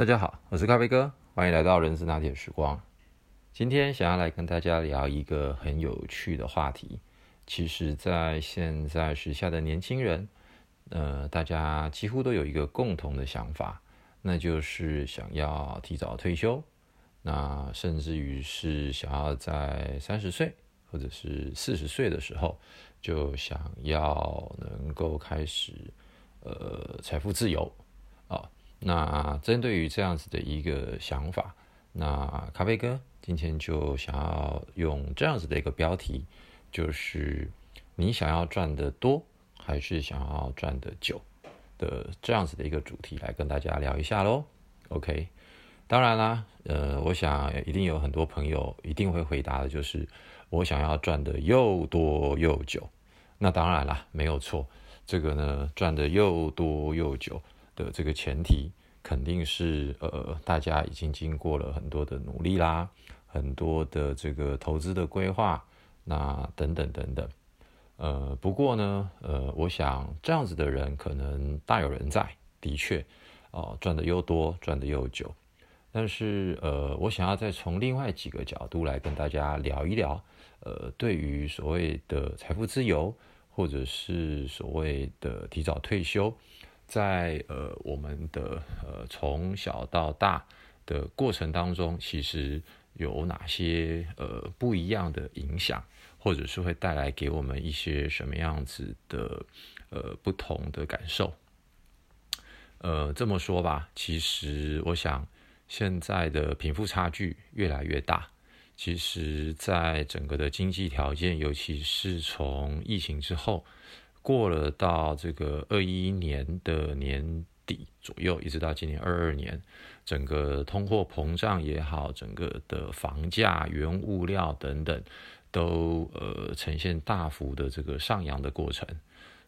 大家好，我是咖啡哥，欢迎来到人生拿铁时光。今天想要来跟大家聊一个很有趣的话题。其实，在现在时下的年轻人，呃，大家几乎都有一个共同的想法，那就是想要提早退休，那甚至于是想要在三十岁或者是四十岁的时候，就想要能够开始呃财富自由啊。那针对于这样子的一个想法，那咖啡哥今天就想要用这样子的一个标题，就是你想要赚的多，还是想要赚的久的这样子的一个主题来跟大家聊一下喽。OK，当然啦，呃，我想一定有很多朋友一定会回答的，就是我想要赚的又多又久。那当然啦，没有错，这个呢赚的又多又久。的这个前提肯定是呃，大家已经经过了很多的努力啦，很多的这个投资的规划，那等等等等。呃，不过呢，呃，我想这样子的人可能大有人在，的确，哦，赚的又多，赚的又久。但是呃，我想要再从另外几个角度来跟大家聊一聊，呃，对于所谓的财富自由，或者是所谓的提早退休。在呃我们的呃从小到大的过程当中，其实有哪些呃不一样的影响，或者是会带来给我们一些什么样子的呃不同的感受？呃，这么说吧，其实我想现在的贫富差距越来越大，其实在整个的经济条件，尤其是从疫情之后。过了到这个二一年的年底左右，一直到今年二二年，整个通货膨胀也好，整个的房价、原物料等等，都呃呈现大幅的这个上扬的过程。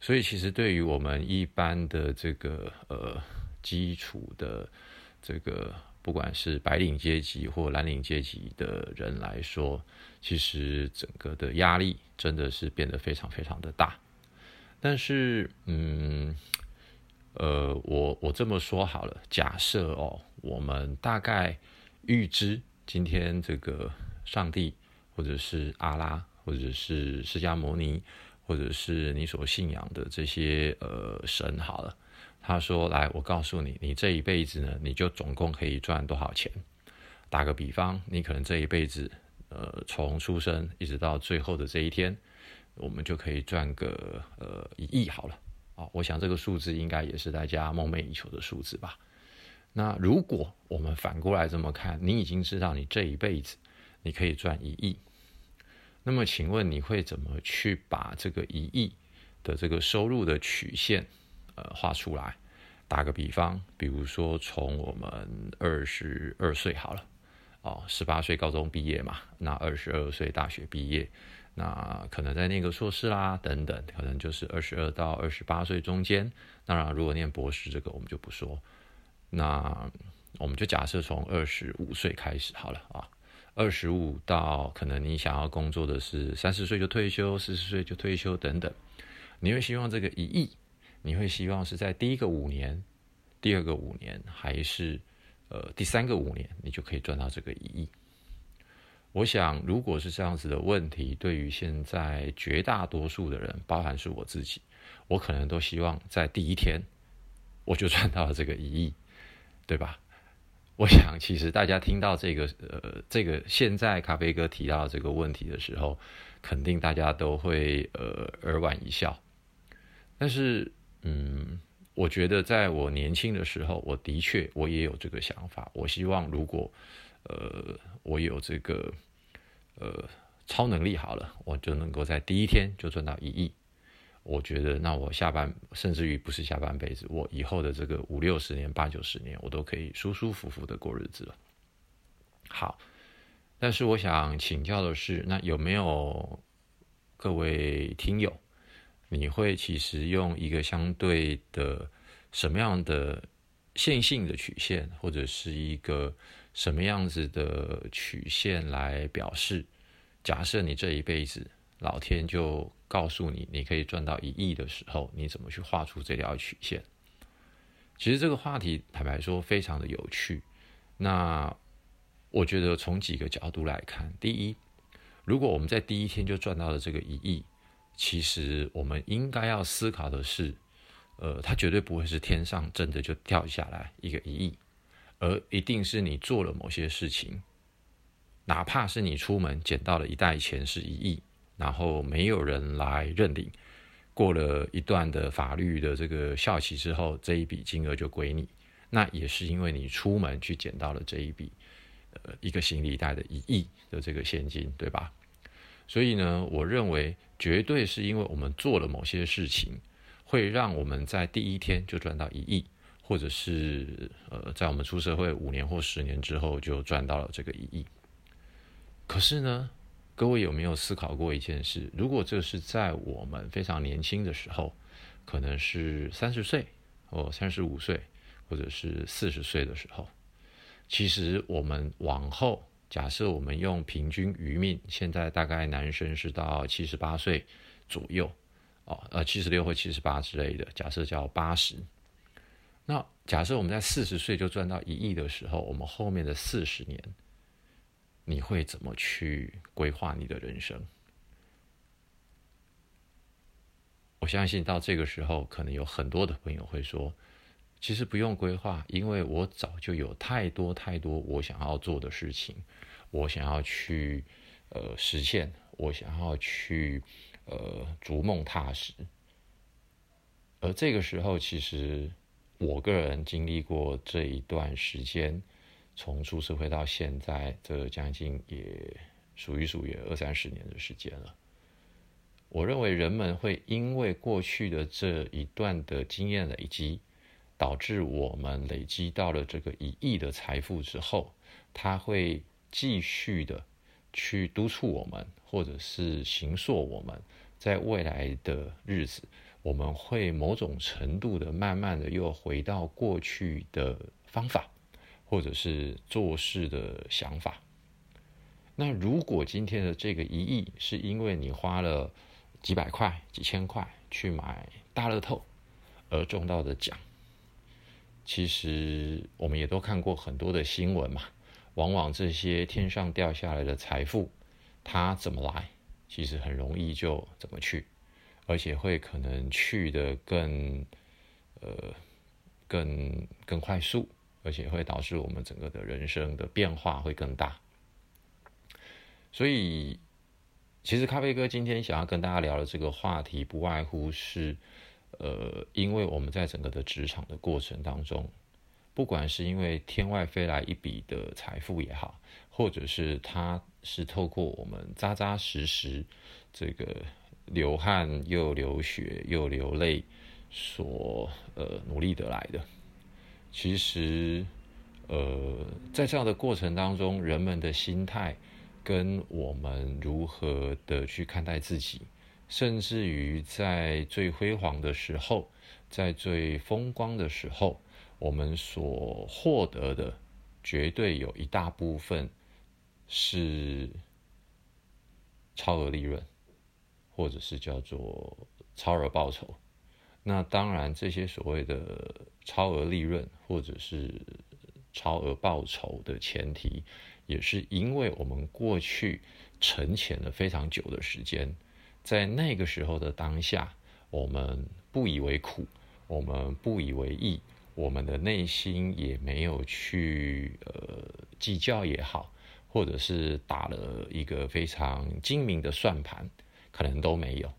所以，其实对于我们一般的这个呃基础的这个，不管是白领阶级或蓝领阶级的人来说，其实整个的压力真的是变得非常非常的大。但是，嗯，呃，我我这么说好了，假设哦，我们大概预知今天这个上帝，或者是阿拉，或者是释迦牟尼，或者是你所信仰的这些呃神好了，他说来，我告诉你，你这一辈子呢，你就总共可以赚多少钱？打个比方，你可能这一辈子，呃，从出生一直到最后的这一天。我们就可以赚个呃一亿好了啊！我想这个数字应该也是大家梦寐以求的数字吧。那如果我们反过来这么看，你已经知道你这一辈子你可以赚一亿，那么请问你会怎么去把这个一亿的这个收入的曲线呃画出来？打个比方，比如说从我们二十二岁好了，哦，十八岁高中毕业嘛，那二十二岁大学毕业。那可能在念个硕士啦，等等，可能就是二十二到二十八岁中间。当然，如果念博士，这个我们就不说。那我们就假设从二十五岁开始好了啊，二十五到可能你想要工作的是三十岁就退休，四十岁就退休等等。你会希望这个一亿，你会希望是在第一个五年、第二个五年，还是呃第三个五年，你就可以赚到这个一亿？我想，如果是这样子的问题，对于现在绝大多数的人，包含是我自己，我可能都希望在第一天我就赚到了这个一亿，对吧？我想，其实大家听到这个呃，这个现在咖啡哥提到这个问题的时候，肯定大家都会呃耳莞一笑。但是，嗯，我觉得在我年轻的时候，我的确我也有这个想法，我希望如果。呃，我有这个呃超能力好了，我就能够在第一天就赚到一亿。我觉得那我下半甚至于不是下半辈子，我以后的这个五六十年、八九十年，我都可以舒舒服服的过日子了。好，但是我想请教的是，那有没有各位听友，你会其实用一个相对的什么样的线性的曲线，或者是一个？什么样子的曲线来表示？假设你这一辈子老天就告诉你，你可以赚到一亿的时候，你怎么去画出这条曲线？其实这个话题坦白说非常的有趣。那我觉得从几个角度来看，第一，如果我们在第一天就赚到了这个一亿，其实我们应该要思考的是，呃，它绝对不会是天上真的就掉下来一个一亿，而一定是你做了某些事情，哪怕是你出门捡到了一袋钱是一亿，然后没有人来认领，过了一段的法律的这个效期之后，这一笔金额就归你。那也是因为你出门去捡到了这一笔，呃，一个行李袋的一亿的这个现金，对吧？所以呢，我认为绝对是因为我们做了某些事情，会让我们在第一天就赚到一亿，或者是呃，在我们出社会五年或十年之后就赚到了这个一亿。可是呢，各位有没有思考过一件事？如果这是在我们非常年轻的时候，可能是三十岁或三十五岁。或者是四十岁的时候，其实我们往后假设我们用平均余命，现在大概男生是到七十八岁左右，哦，呃，七十六或七十八之类的，假设叫八十。那假设我们在四十岁就赚到一亿的时候，我们后面的四十年，你会怎么去规划你的人生？我相信到这个时候，可能有很多的朋友会说。其实不用规划，因为我早就有太多太多我想要做的事情，我想要去呃实现，我想要去呃逐梦踏实。而这个时候，其实我个人经历过这一段时间，从出社会到现在，这将近也数一数也二三十年的时间了。我认为人们会因为过去的这一段的经验累积。导致我们累积到了这个一亿的财富之后，他会继续的去督促我们，或者是行塑我们，在未来的日子，我们会某种程度的慢慢的又回到过去的方法，或者是做事的想法。那如果今天的这个一亿是因为你花了几百块、几千块去买大乐透而中到的奖，其实我们也都看过很多的新闻嘛，往往这些天上掉下来的财富，它怎么来，其实很容易就怎么去，而且会可能去的更，呃，更更快速，而且会导致我们整个的人生的变化会更大。所以，其实咖啡哥今天想要跟大家聊的这个话题，不外乎是。呃，因为我们在整个的职场的过程当中，不管是因为天外飞来一笔的财富也好，或者是他是透过我们扎扎实实这个流汗又流血又流泪所呃努力得来的，其实呃在这样的过程当中，人们的心态跟我们如何的去看待自己。甚至于在最辉煌的时候，在最风光的时候，我们所获得的绝对有一大部分是超额利润，或者是叫做超额报酬。那当然，这些所谓的超额利润或者是超额报酬的前提，也是因为我们过去沉潜了非常久的时间。在那个时候的当下，我们不以为苦，我们不以为意，我们的内心也没有去呃计较也好，或者是打了一个非常精明的算盘，可能都没有。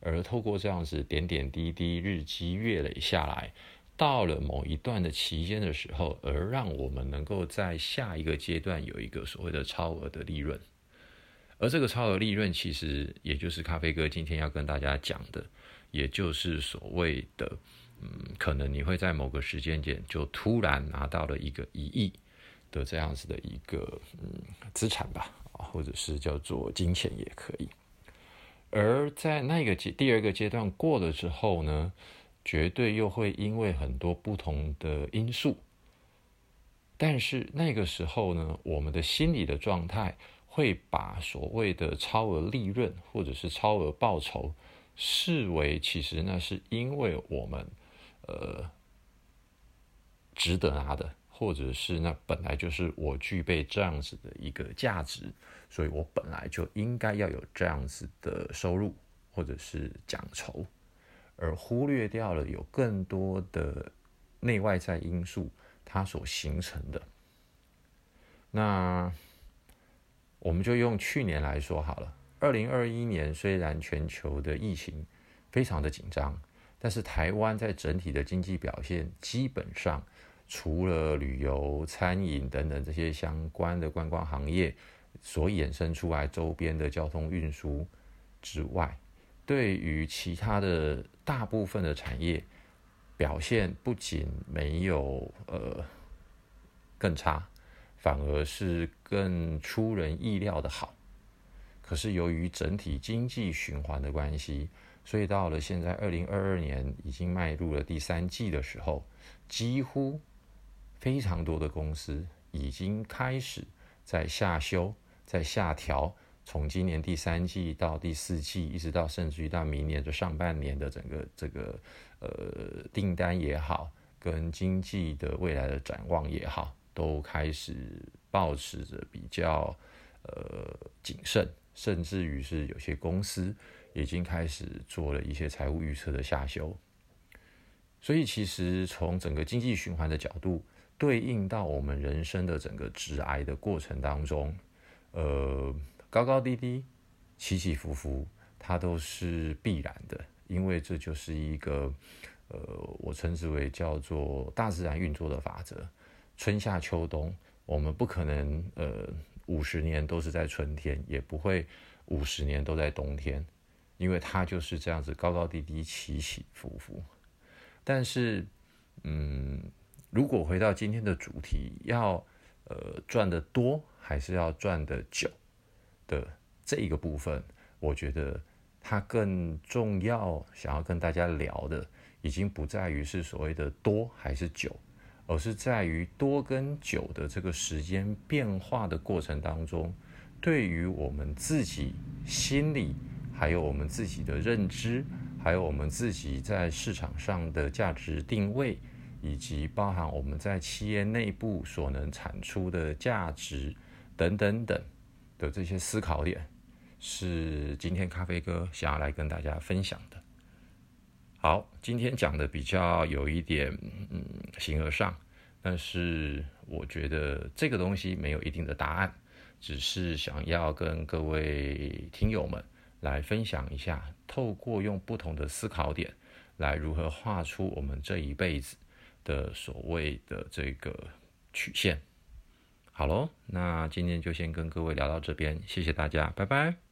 而透过这样子点点滴滴、日积月累下来，到了某一段的期间的时候，而让我们能够在下一个阶段有一个所谓的超额的利润。而这个超额利润，其实也就是咖啡哥今天要跟大家讲的，也就是所谓的，嗯，可能你会在某个时间点就突然拿到了一个一亿的这样子的一个嗯资产吧，或者是叫做金钱也可以。而在那个阶第二个阶段过了之后呢，绝对又会因为很多不同的因素，但是那个时候呢，我们的心理的状态。会把所谓的超额利润或者是超额报酬视为，其实那是因为我们呃值得拿的，或者是那本来就是我具备这样子的一个价值，所以我本来就应该要有这样子的收入或者是奖酬，而忽略掉了有更多的内外在因素它所形成的。那我们就用去年来说好了，二零二一年虽然全球的疫情非常的紧张。但是台湾在整体的经济表现，基本上除了旅游、餐饮等等这些相关的观光行业所衍生出来周边的交通运输之外，对于其他的大部分的产业表现，不仅没有呃更差，反而是更出人意料的好。可是由于整体经济循环的关系。所以到了现在，二零二二年已经迈入了第三季的时候，几乎非常多的公司已经开始在下修、在下调，从今年第三季到第四季，一直到甚至于到明年的上半年的整个这个呃订单也好，跟经济的未来的展望也好，都开始保持着比较呃谨慎，甚至于是有些公司。已经开始做了一些财务预测的下修，所以其实从整个经济循环的角度，对应到我们人生的整个直癌的过程当中，呃，高高低低、起起伏伏，它都是必然的，因为这就是一个呃，我称之为叫做大自然运作的法则。春夏秋冬，我们不可能呃五十年都是在春天，也不会五十年都在冬天。因为它就是这样子高高低低起起伏伏，但是，嗯，如果回到今天的主题，要呃赚的多还是要赚的久的这一个部分，我觉得它更重要。想要跟大家聊的，已经不在于是所谓的多还是久，而是在于多跟久的这个时间变化的过程当中，对于我们自己心里。还有我们自己的认知，还有我们自己在市场上的价值定位，以及包含我们在企业内部所能产出的价值等等等的这些思考点，是今天咖啡哥想要来跟大家分享的。好，今天讲的比较有一点嗯形而上，但是我觉得这个东西没有一定的答案，只是想要跟各位听友们。来分享一下，透过用不同的思考点，来如何画出我们这一辈子的所谓的这个曲线。好喽，那今天就先跟各位聊到这边，谢谢大家，拜拜。